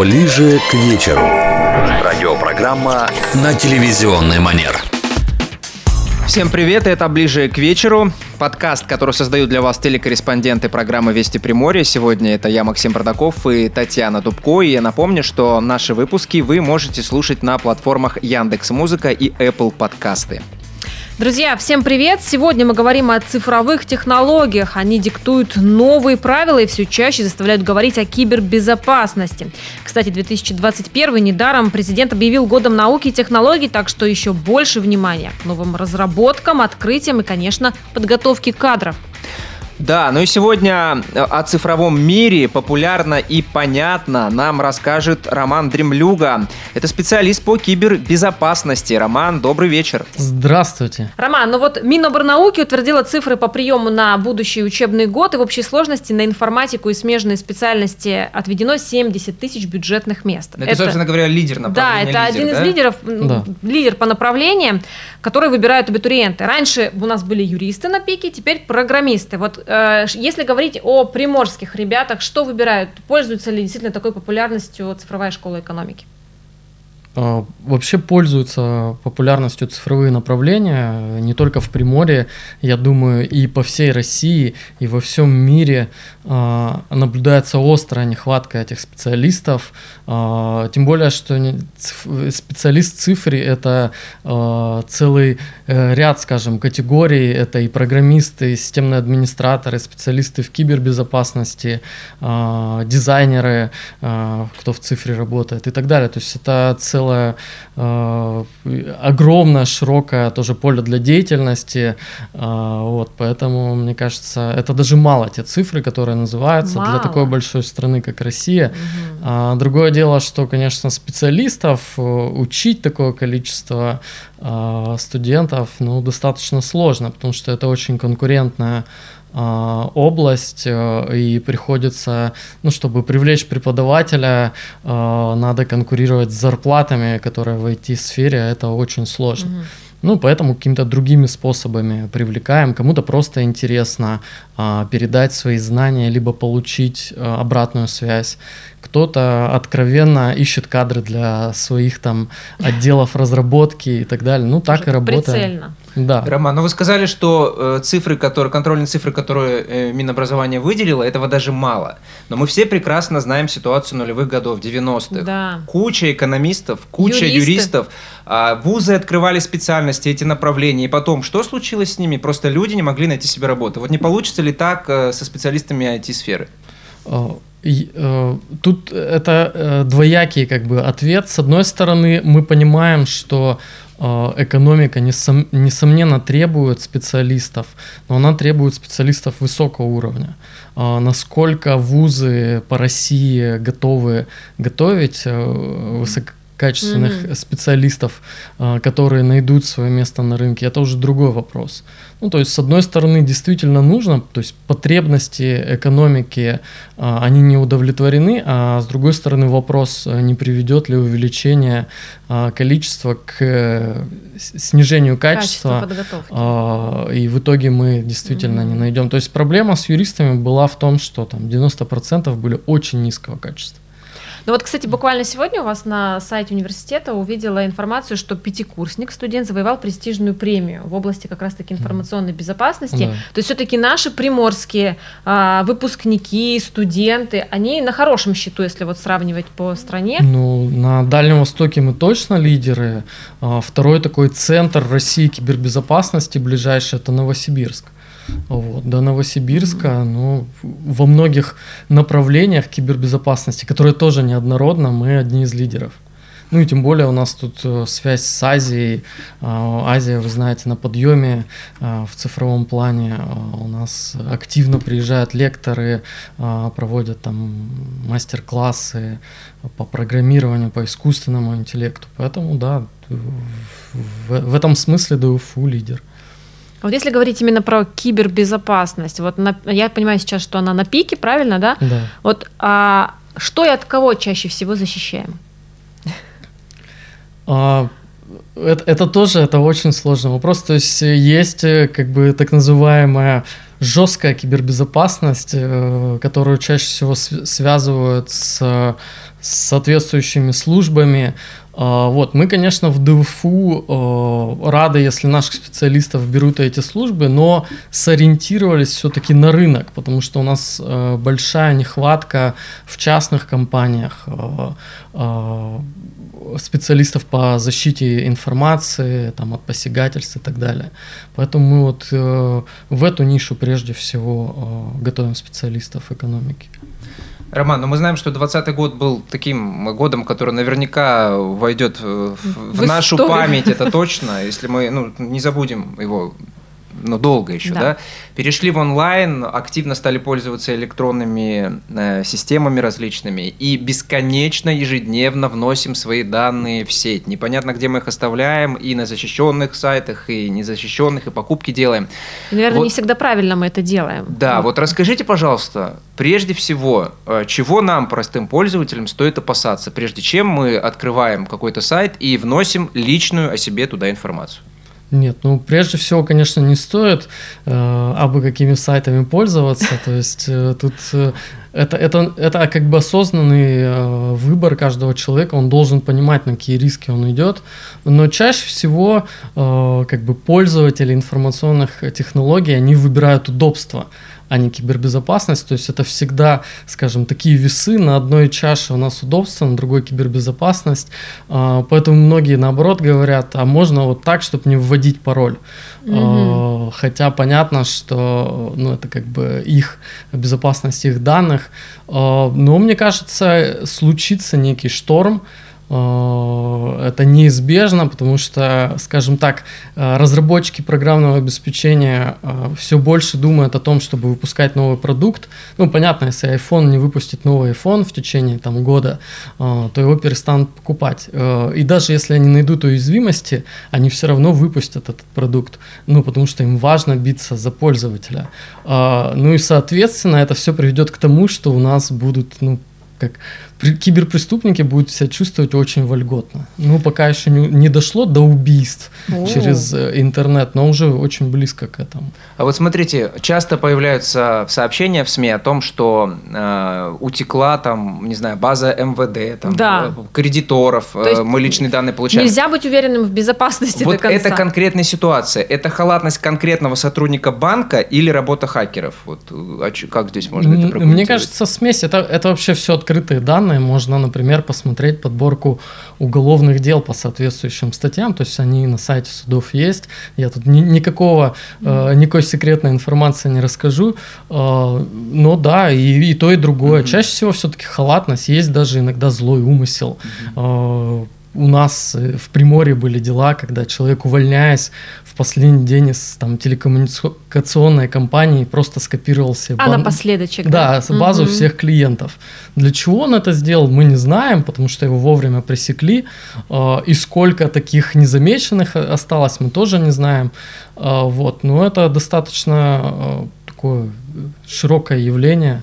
Ближе к вечеру. Радиопрограмма на телевизионный манер. Всем привет, это «Ближе к вечеру». Подкаст, который создают для вас телекорреспонденты программы «Вести Приморье». Сегодня это я, Максим Продаков и Татьяна Дубко. И я напомню, что наши выпуски вы можете слушать на платформах Яндекс Музыка и Apple Подкасты. Друзья, всем привет! Сегодня мы говорим о цифровых технологиях. Они диктуют новые правила и все чаще заставляют говорить о кибербезопасности. Кстати, 2021 недаром президент объявил годом науки и технологий, так что еще больше внимания к новым разработкам, открытиям и, конечно, подготовке кадров. Да, ну и сегодня э, о цифровом мире популярно и понятно нам расскажет Роман Дремлюга. Это специалист по кибербезопасности. Роман, добрый вечер. Здравствуйте. Роман, ну вот Миноборнауки утвердила цифры по приему на будущий учебный год, и в общей сложности на информатику и смежные специальности отведено 70 тысяч бюджетных мест. Это, это собственно говоря, лидер направления. Да, это лидер, один да? из лидеров, Да. лидер по направлениям, который выбирают абитуриенты. Раньше у нас были юристы на пике, теперь программисты. Вот э, если говорить о приморских ребятах, что выбирают? Пользуется ли действительно такой популярностью цифровая школа экономики? А, Вообще пользуются популярностью цифровые направления э, не только в Приморье, я думаю, и по всей России, и во всем мире а, наблюдается острая нехватка этих специалистов. Тем более, что специалист в цифре это целый э, ряд, скажем, категорий. Это и программисты, и системные администраторы, специалисты в кибербезопасности, дизайнеры, кто в цифре работает и так далее. То есть это целое а, огромное, широкое тоже поле для деятельности. А, Вот, поэтому, мне кажется, это даже мало те цифры, которые называются для Мало. такой большой страны, как Россия. А, Другое дело, что, конечно, специалистов э, учить такое количество а, студентов, ну, достаточно сложно, потому что это очень конкурентная область, э, и приходится, ну, чтобы привлечь преподавателя, а, надо конкурировать с зарплатами, которые в IT-сфере, это очень сложно. Ну, поэтому какими-то другими способами привлекаем. Кому-то просто интересно а, передать свои знания, либо получить а, обратную связь. Кто-то откровенно ищет кадры для своих там отделов разработки и так далее. Ну, так и работаем. Прицельно. Да. Роман, ну вы сказали, что э, цифры, которые, контрольные цифры, которые э, Минобразование выделило, этого даже мало. Но мы все прекрасно знаем ситуацию нулевых годов, 90-х. Да. Куча экономистов, куча Юристы. юристов. а, вузы открывали специальности, эти направления. И потом, что случилось с ними? Просто люди не могли найти себе работу. Вот не получится ли так э, со специалистами IT-сферы? И, э, Тут это э, двоякий как бы ответ. С одной стороны, мы понимаем, что экономика несом- несомненно требует специалистов, но она требует специалистов высокого уровня. А Насколько вузы по России готовы готовить э, высококачественных Мгм. специалистов, э, которые найдут свое место на рынке, это уже другой вопрос. Ну, то есть, с одной стороны, действительно нужно, то есть потребности экономики, а, они не удовлетворены, а с другой стороны, вопрос, а, не приведет ли увеличение а, количества к э, снижению качества, а, и в итоге мы действительно не Мгм. найдем. То есть проблема с юристами была в том, что там 90% были очень низкого качества. Ну вот, кстати, буквально сегодня у вас на сайте университета увидела информацию, что пятикурсник, студент, завоевал престижную премию в области как раз-таки информационной безопасности. Да. То есть все-таки наши приморские а, выпускники, студенты, они на хорошем счету, если вот сравнивать по стране. Ну, на Дальнем Востоке мы точно лидеры. А, Второй такой центр России кибербезопасности ближайший это Новосибирск. Вот. До Новосибирска, ну, во многих направлениях кибербезопасности, которые тоже неоднородно, мы одни из лидеров. Ну и тем более у нас тут э, связь с Азией. А, Азия, вы знаете, на подъеме а, в цифровом плане. А, У нас активно приезжают лекторы, проводят там мастер-классы по программированию, по искусственному интеллекту. Поэтому, да, в этом смысле ДУФУ лидер. Вот если говорить именно про кибербезопасность, вот на- я понимаю сейчас, что она на пике, правильно, да? Да. Вот а, что и от кого чаще всего защищаем? А, это, это тоже это очень сложный вопрос. То есть есть как бы так называемая жесткая кибербезопасность, которую чаще всего связывают с соответствующими службами, вот, мы, конечно, в ДФУ э, рады, если наших специалистов берут эти службы, но сориентировались все-таки на рынок, потому что у нас э, большая нехватка в частных компаниях э, специалистов по защите информации, там, от посягательств и так далее. Поэтому мы вот в эту нишу прежде всего готовим специалистов экономики. Роман, ну мы знаем, что 2020 год был таким годом, который наверняка войдет в, в, в нашу память, это точно, если мы ну, не забудем его но долго еще, да. да, перешли в онлайн, активно стали пользоваться электронными э, системами различными и бесконечно ежедневно вносим свои данные в сеть. Непонятно, где мы их оставляем, и на защищенных сайтах, и незащищенных, и покупки делаем. Наверное, вот, не всегда правильно мы это делаем. Да, вот. вот расскажите, пожалуйста, прежде всего, э, чего нам, простым пользователям, стоит опасаться, прежде чем мы открываем какой-то сайт и вносим личную о себе туда информацию? Нет, ну прежде всего, конечно, не стоит э, абы какими сайтами пользоваться. То есть э, тут э, это, это, это как бы осознанный э, выбор каждого человека, он должен понимать, на какие риски он идет. Но чаще всего э, как бы пользователи информационных технологий, они выбирают удобство а не кибербезопасность. То есть это всегда, скажем, такие весы на одной чаше у нас удобство, на другой кибербезопасность. А, поэтому многие наоборот говорят, а можно вот так, чтобы не вводить пароль. Угу. Хотя понятно, что ну, это как бы их безопасность их данных. А, но мне кажется, случится некий шторм, это неизбежно, потому что, скажем так, э, разработчики программного обеспечения э, все больше думают о том, чтобы выпускать новый продукт. Ну, понятно, если iPhone не выпустит новый iPhone в течение там, года, то его перестанут покупать. И даже если они найдут уязвимости, они все равно выпустят этот продукт, ну, потому что им важно биться за пользователя. Ну и, соответственно, это все приведет к тому, что у нас будут ну, как киберпреступники будут себя чувствовать очень вольготно. Ну, пока еще не, не дошло до убийств О. через э, интернет, но уже очень близко к этому. А вот смотрите, часто появляются сообщения в СМИ о том, что э, утекла там, не знаю, база МВД, там, да. Э, кредиторов, То есть мы личные данные получаем. Нельзя быть уверенным в безопасности вот до конца. это конкретная ситуация. Это халатность конкретного сотрудника банка или работа хакеров? Вот а как здесь можно это Мне кажется, смесь. Это, это вообще все открытые данные данные, можно, например, посмотреть подборку уголовных дел по соответствующим статьям, то есть они на сайте судов есть. Я тут ни, никакого, э, никакой секретной информации не расскажу, э, но да, и, и то, и другое. Mm-hmm. Чаще всего все-таки халатность, есть даже иногда злой умысел. Mm-hmm. Э, у нас э, в Приморье были дела, когда человек, увольняясь в последний день из там, телекоммуникационной компании, просто скопировал себе бан... А напоследочек, да? Да, базу угу. всех клиентов. Для чего он это сделал, мы не знаем, потому что его вовремя пресекли. А, и сколько таких незамеченных осталось, мы тоже не знаем. А, вот. Но это достаточно а, такое широкое явление.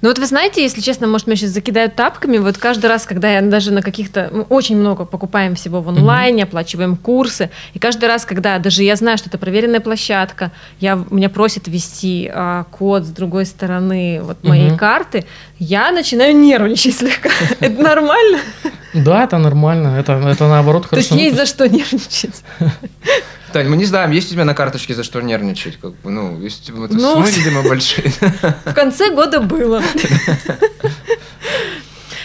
Ну вот вы знаете, если честно, может, меня сейчас закидают тапками, вот каждый раз, когда я даже на каких-то... Мы очень много покупаем всего в онлайне, mm-hmm. оплачиваем курсы, и каждый раз, когда даже я знаю, что это проверенная площадка, я, меня просят ввести а, код с другой стороны вот моей mm-hmm. карты, я начинаю нервничать слегка. Это нормально? Да, это нормально. Это, это наоборот хорошо. То есть есть за что нервничать. Тань, мы не знаем, есть у тебя на карточке за что нервничать? Как бы, ну, есть это ну, суммы, видимо, большие. В конце года было.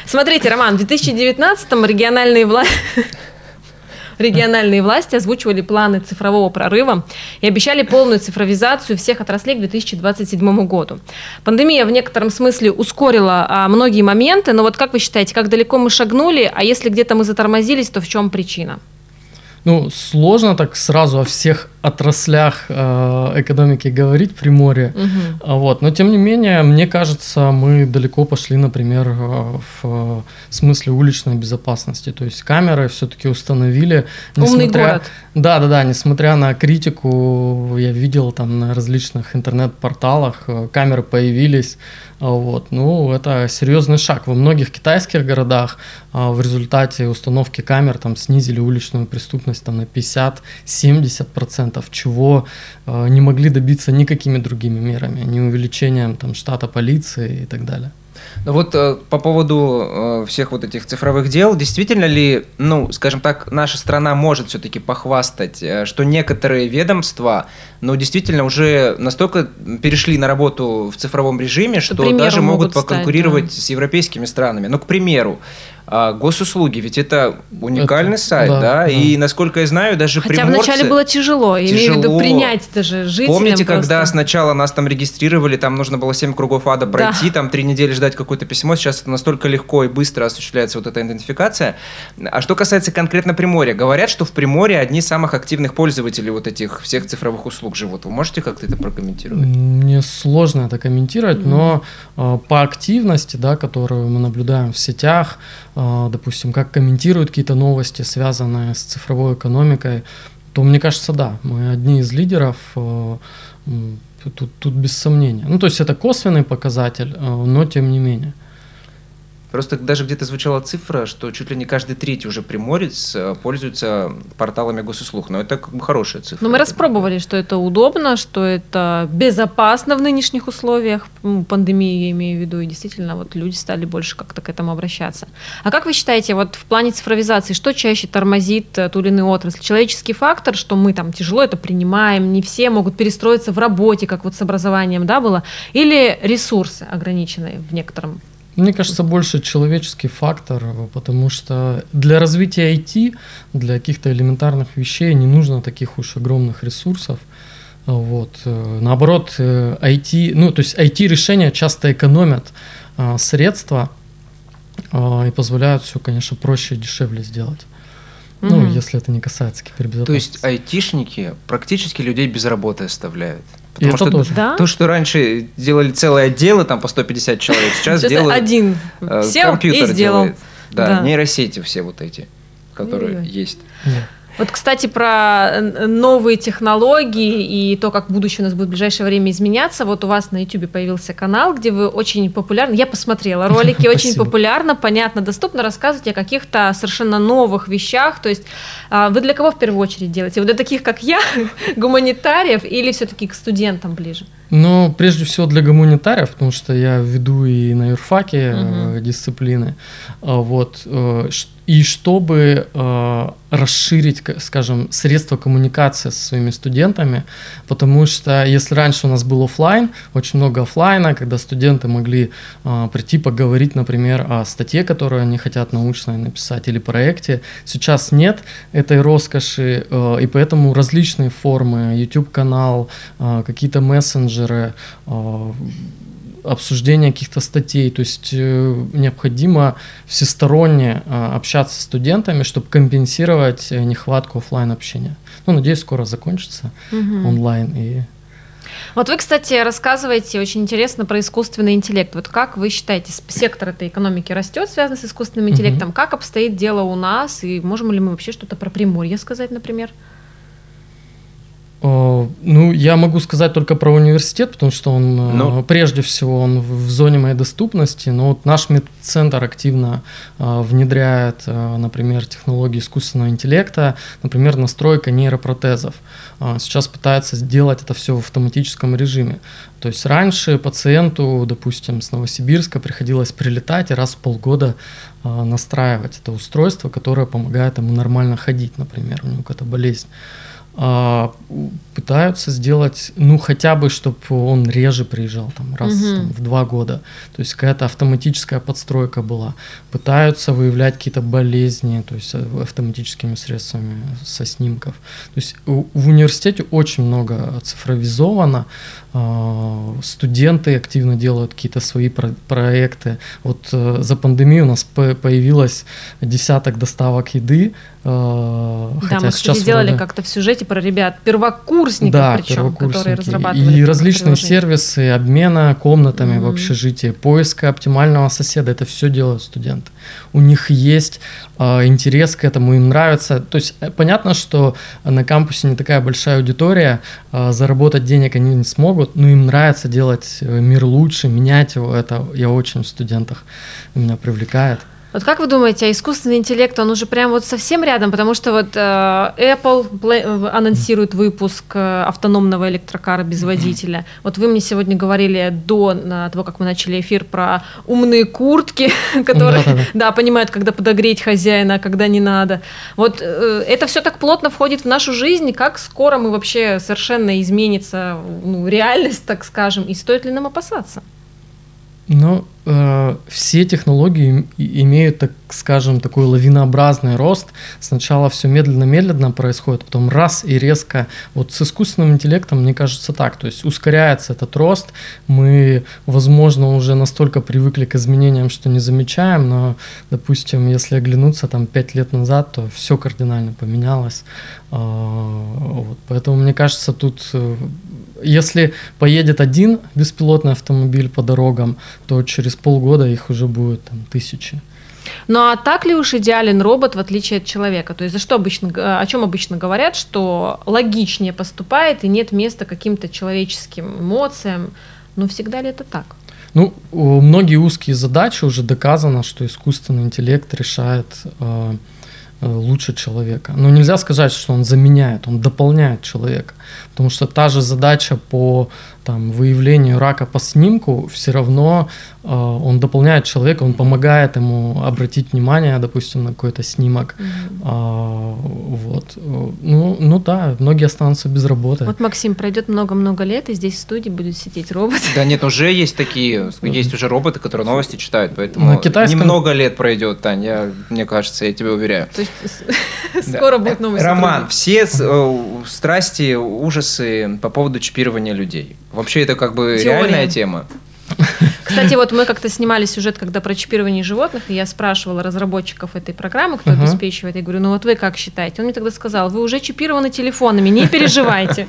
Смотрите, Роман, в 2019-м региональные власти... Региональные власти озвучивали планы цифрового прорыва и обещали полную цифровизацию всех отраслей к 2027 году. Пандемия в некотором смысле ускорила а, многие моменты, но вот как вы считаете, как далеко мы шагнули, а если где-то мы затормозились, то в чем причина? Ну, сложно так сразу о всех отраслях э, экономики говорить Приморье. Угу. Вот. Но тем не менее, мне кажется, мы далеко пошли, например, э, в смысле уличной безопасности. То есть камеры все-таки установили. Умный город. Да, да, да. Несмотря на критику, я видел там на различных интернет-порталах, э, камеры появились. Вот. Ну, это серьезный шаг. Во многих китайских городах а, в результате установки камер там снизили уличную преступность там, на 50-70%, чего а, не могли добиться никакими другими мерами, ни увеличением там, штата полиции и так далее. Ну вот э, по поводу э, всех вот этих цифровых дел, действительно ли, ну, скажем так, наша страна может все-таки похвастать, э, что некоторые ведомства, ну, действительно уже настолько перешли на работу в цифровом режиме, что, что даже могут, могут поконкурировать стать, да. с европейскими странами. Ну, к примеру, а, госуслуги, ведь это уникальный это, сайт, да, да? да, и насколько я знаю, даже Хотя приморцы... вначале было тяжело, тяжело. имею в виду принять даже жителям Помните, просто... когда сначала нас там регистрировали, там нужно было 7 кругов ада пройти, да. там 3 недели ждать какое-то письмо, сейчас это настолько легко и быстро осуществляется вот эта идентификация. А что касается конкретно Приморья, говорят, что в Приморье одни из самых активных пользователей вот этих всех цифровых услуг живут. Вы можете как-то это прокомментировать? Мне сложно это комментировать, mm-hmm. но э, по активности, да, которую мы наблюдаем в сетях, а, допустим, как комментируют какие-то новости, связанные с цифровой экономикой, то мне кажется, да, мы одни из лидеров, а, тут, тут без сомнения. Ну, то есть это косвенный показатель, а, но тем не менее. Просто даже где-то звучала цифра, что чуть ли не каждый третий уже приморец э, пользуется порталами госуслуг. Но это как бы хорошая цифра. Но мы распробовали, что это удобно, что это безопасно в нынешних условиях, пандемии я имею в виду, и действительно вот люди стали больше как-то к этому обращаться. А как вы считаете, вот в плане цифровизации, что чаще тормозит э, ту или иную отрасль? Человеческий фактор, что мы там тяжело это принимаем, не все могут перестроиться в работе, как вот с образованием, да, было, или ресурсы ограниченные в некотором мне кажется, больше человеческий фактор, потому что для развития IT, для каких-то элементарных вещей не нужно таких уж огромных ресурсов. Вот. Наоборот, IT, ну, то есть IT-решения часто экономят а, средства а, и позволяют все, конечно, проще и дешевле сделать. Ну, угу. если это не касается кибербезопасности. То есть айтишники практически людей без работы оставляют. Потому и что тоже. Да? то, что раньше делали целые отделы там по 150 человек, сейчас, сейчас делают один э, сел компьютер и сделал. делает. Да, да, нейросети все вот эти, которые есть. Да. Вот, кстати, про новые технологии и то, как будущее у нас будет в ближайшее время изменяться. Вот у вас на YouTube появился канал, где вы очень популярны. Я посмотрела ролики, очень популярно, понятно, доступно рассказывать о каких-то совершенно новых вещах. То есть а, вы для кого в первую очередь делаете? Вы для таких, как я, гуманитариев, или все-таки к студентам ближе? Ну, прежде всего для гуманитариев, потому что я веду и на юрфаке угу. дисциплины. А, вот. Э, и чтобы э, расширить, скажем, средства коммуникации со своими студентами, потому что если раньше у нас был офлайн, очень много офлайна, когда студенты могли э, прийти поговорить, например, о статье, которую они хотят научно написать, или проекте, сейчас нет этой роскоши, э, и поэтому различные формы, YouTube-канал, э, какие-то мессенджеры, э, обсуждение каких-то статей. То есть э, необходимо всесторонне э, общаться с студентами, чтобы компенсировать э, нехватку офлайн общения. Ну, надеюсь, скоро закончится угу. онлайн и вот вы, кстати, рассказываете очень интересно про искусственный интеллект. Вот как вы считаете, сектор этой экономики растет, связанный с искусственным интеллектом? Угу. Как обстоит дело у нас? И можем ли мы вообще что-то про Приморье сказать, например? Ну, я могу сказать только про университет, потому что он, ну. прежде всего, он в зоне моей доступности, но вот наш медцентр активно внедряет, например, технологии искусственного интеллекта, например, настройка нейропротезов. Сейчас пытается сделать это все в автоматическом режиме. То есть раньше пациенту, допустим, с Новосибирска приходилось прилетать и раз в полгода настраивать это устройство, которое помогает ему нормально ходить, например, у него какая-то болезнь. А, пытаются сделать, ну, хотя бы, чтобы он реже приезжал, там, раз угу. там, в два года. То есть какая-то автоматическая подстройка была. Пытаются выявлять какие-то болезни, то есть э, автоматическими средствами со снимков. То есть в университете очень много цифровизовано, а, студенты активно делают какие-то свои про- проекты. Вот э, за пандемию у нас появилось десяток доставок еды, да, хотя мы, сейчас сделали вроде... как-то в сюжете Расскажите про ребят, первокурсников да, причем, которые разрабатывали. И различные сервисы обмена комнатами mm-hmm. в общежитии, поиска оптимального соседа. Это все делают студенты. У них есть э, интерес к этому, им нравится. То есть э, понятно, что на кампусе не такая большая аудитория, э, заработать денег они не смогут, но им нравится делать э, мир лучше, менять его. Это я очень в студентах меня привлекает. Вот как вы думаете, а искусственный интеллект, он уже прям вот совсем рядом, потому что вот э, Apple э, анонсирует выпуск э, автономного электрокара без водителя. Вот вы мне сегодня говорили до того, как мы начали эфир про умные куртки, которые, да, понимают, когда подогреть хозяина, а когда не надо. Вот э, это все так плотно входит в нашу жизнь, как скоро мы вообще совершенно изменится ну, реальность, так скажем, и стоит ли нам опасаться? Ну, э, все технологии имеют, так скажем, такой лавинообразный рост. Сначала все медленно-медленно происходит, потом раз и резко. Вот с искусственным интеллектом, мне кажется, так. То есть ускоряется этот рост. Мы, возможно, уже настолько привыкли к изменениям, что не замечаем, но, допустим, если оглянуться там пять лет назад, то все кардинально поменялось. Э, вот. Поэтому, мне кажется, тут э, если поедет один беспилотный автомобиль по дорогам, то через полгода их уже будет там тысячи. Ну а так ли уж идеален робот в отличие от человека? То есть за что обычно, о чем обычно говорят, что логичнее поступает и нет места каким-то человеческим эмоциям? Но всегда ли это так? Ну, многие узкие задачи уже доказано, что искусственный интеллект решает э, э, лучше человека. Но нельзя сказать, что он заменяет, он дополняет человека. Потому что та же задача по там, выявлению рака по снимку, все равно э, он дополняет человека, он помогает ему обратить внимание, допустим, на какой-то снимок. Mm-hmm. А, вот. Ну, ну да, многие останутся без работы. Вот, Максим, пройдет много-много лет, и здесь в студии будет сидеть робот. Да нет, уже есть такие, есть уже роботы, которые новости читают, поэтому на китайском... немного лет пройдет, Таня, мне кажется, я тебе уверяю. То есть скоро будет новости. Роман, все э, страсти, ужасы по поводу чипирования людей. Вообще это как бы Теория. реальная тема. Кстати, вот мы как-то снимали сюжет, когда про чипирование животных, и я спрашивала разработчиков этой программы, кто uh-huh. обеспечивает, я говорю, ну вот вы как считаете? Он мне тогда сказал, вы уже чипированы телефонами, не переживайте.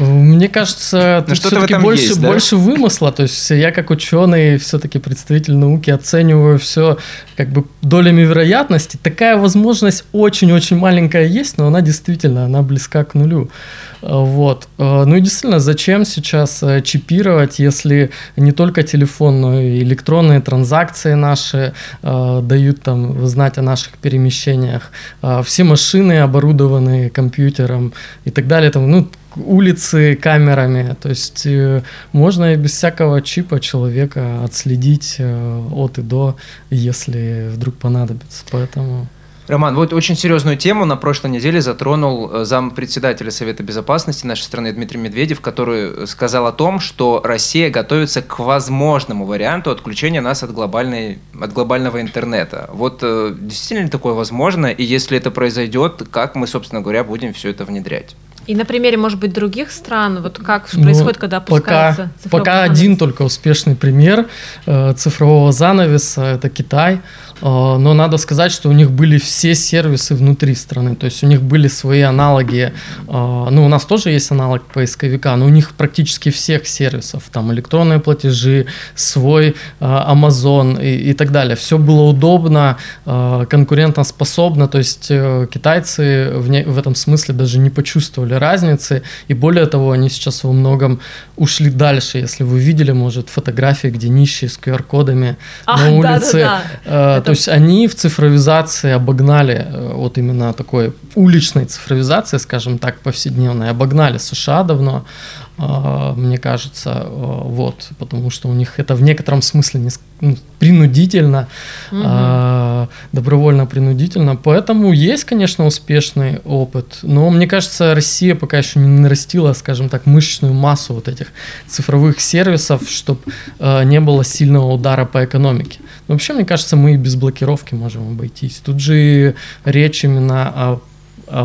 Мне кажется, тут все-таки больше, есть, да? больше вымысла. То есть я как ученый, все-таки представитель науки, оцениваю все как бы долями вероятности. Такая возможность очень-очень маленькая есть, но она действительно, она близка к нулю. Вот. Ну и действительно, зачем сейчас э, чипировать, если не только телефон, но и электронные транзакции наши э, дают там знать о наших перемещениях. Э, все машины оборудованы компьютером и так далее. Там, ну, улицы камерами. То есть э, можно и без всякого чипа человека отследить э, от и до, если вдруг понадобится. Поэтому... Роман, вот очень серьезную тему на прошлой неделе затронул э, зам председателя Совета Безопасности нашей страны Дмитрий Медведев, который сказал о том, что Россия готовится к возможному варианту отключения нас от, глобальной, от глобального интернета. Вот действительно ли такое возможно? И если это произойдет, как мы, собственно говоря, будем все это внедрять? И на примере, может быть, других стран, вот как ну, происходит, когда опускается пока, пока занавес? один только успешный пример э, цифрового занавеса, это Китай. Э, но надо сказать, что у них были все сервисы внутри страны, то есть у них были свои аналоги. Э, ну, у нас тоже есть аналог поисковика, но у них практически всех сервисов, там электронные платежи, свой э, Amazon и, и так далее. Все было удобно, конкурентоспособно, то есть китайцы в, не, в этом смысле даже не почувствовали разницы, и более того, они сейчас во многом ушли дальше. Если вы видели, может, фотографии, где нищие с QR-кодами а, на улице, да, да, да. То есть они в цифровизации обогнали, э, вот именно такой уличной цифровизации, скажем так, повседневной, обогнали США давно. А, мне кажется, э, вот, потому что у них это в некотором смысле не, ну, принудительно, угу. добровольно-принудительно, поэтому есть, конечно, успешный опыт, но мне кажется, Россия пока еще не нарастила, скажем так, мышечную массу вот этих цифровых сервисов, чтобы э, не было сильного удара по экономике. Но вообще, мне кажется, мы и без блокировки можем обойтись. Тут же речь именно о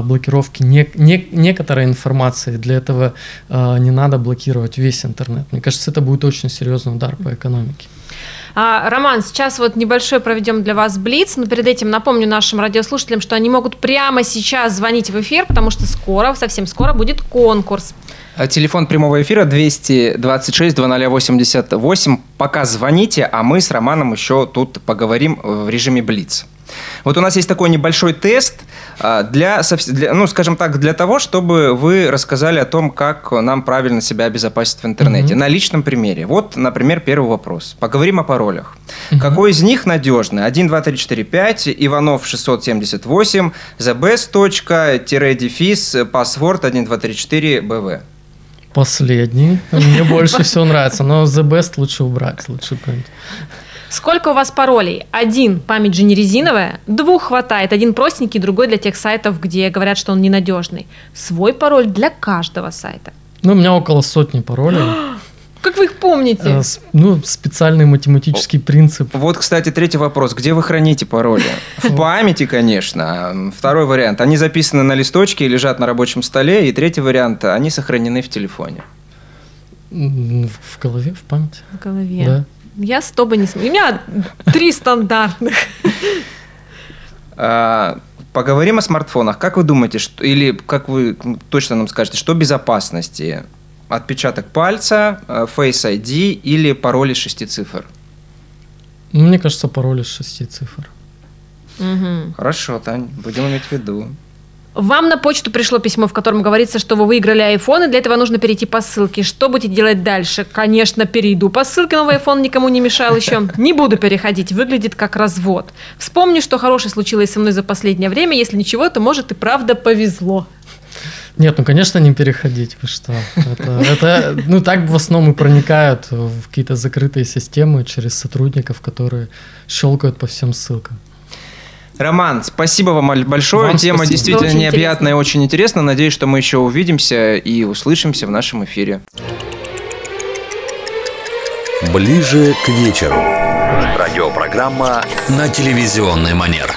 блокировки не, не, некоторой информации. Для этого э, не надо блокировать весь интернет. Мне кажется, это будет очень серьезный удар по экономике. А, Роман, сейчас вот небольшой проведем для вас блиц, но перед этим напомню нашим радиослушателям, что они могут прямо сейчас звонить в эфир, потому что скоро, совсем скоро будет конкурс. А Телефон прямого эфира 226 2088. Пока звоните, а мы с Романом еще тут поговорим в режиме Блиц. Вот у нас есть такой небольшой тест а, для, для, ну, скажем так, для того, чтобы вы рассказали о том, как нам правильно себя обезопасить в интернете. Мгм. На личном примере. Вот, например, первый вопрос. Поговорим о паролях. Какой из них надежный? 1, 2, 3, 4, 5, Иванов 678, thebest. паспорт 1, 2, 3, 4, БВ. Последний. Мне больше всего нравится, но The Best лучше убрать. Лучше какой-нибудь. Сколько у вас паролей? Один, память же не резиновая. Двух хватает. Один простенький, другой для тех сайтов, где говорят, что он ненадежный. Свой пароль для каждого сайта. Ну, у меня около сотни паролей. Как вы их помните? Э, Ну, специальный математический принцип. Вот, кстати, третий вопрос. Где вы храните пароли? В памяти, конечно. Второй вариант. Они записаны на листочке и лежат на рабочем столе. И третий вариант. Они сохранены в телефоне. В голове, в памяти. В голове. Да. Я с тобой не смею. У меня три стандартных. А, Поговорим о смартфонах. Как вы думаете, что, или как вы точно нам скажете, что безопасности? Отпечаток пальца, э, Face ID или пароль из шести цифр? Ну, Мне кажется, пароль из шести цифр. Мгм. Хорошо, Тань, будем иметь в виду. Вам на почту пришло письмо, в котором говорится, что вы выиграли iPhone, и для этого нужно перейти по ссылке. Что будете делать дальше? Конечно, перейду по ссылке, новый iPhone никому не мешал еще. Не буду переходить, выглядит как развод. Вспомни, что хорошее случилось со мной за последнее время. Если ничего, то, может, и правда повезло. Нет, ну, конечно, не переходить. Вы что? Это, это, ну, так в основном и проникают в какие-то закрытые системы через сотрудников, которые щелкают по всем ссылкам. Роман, спасибо вам большое. Вам Тема спасибо. действительно Очень необъятная и очень интересная. Надеюсь, что мы еще увидимся и услышимся в нашем эфире. Ближе к вечеру. Радиопрограмма на телевизионный манер.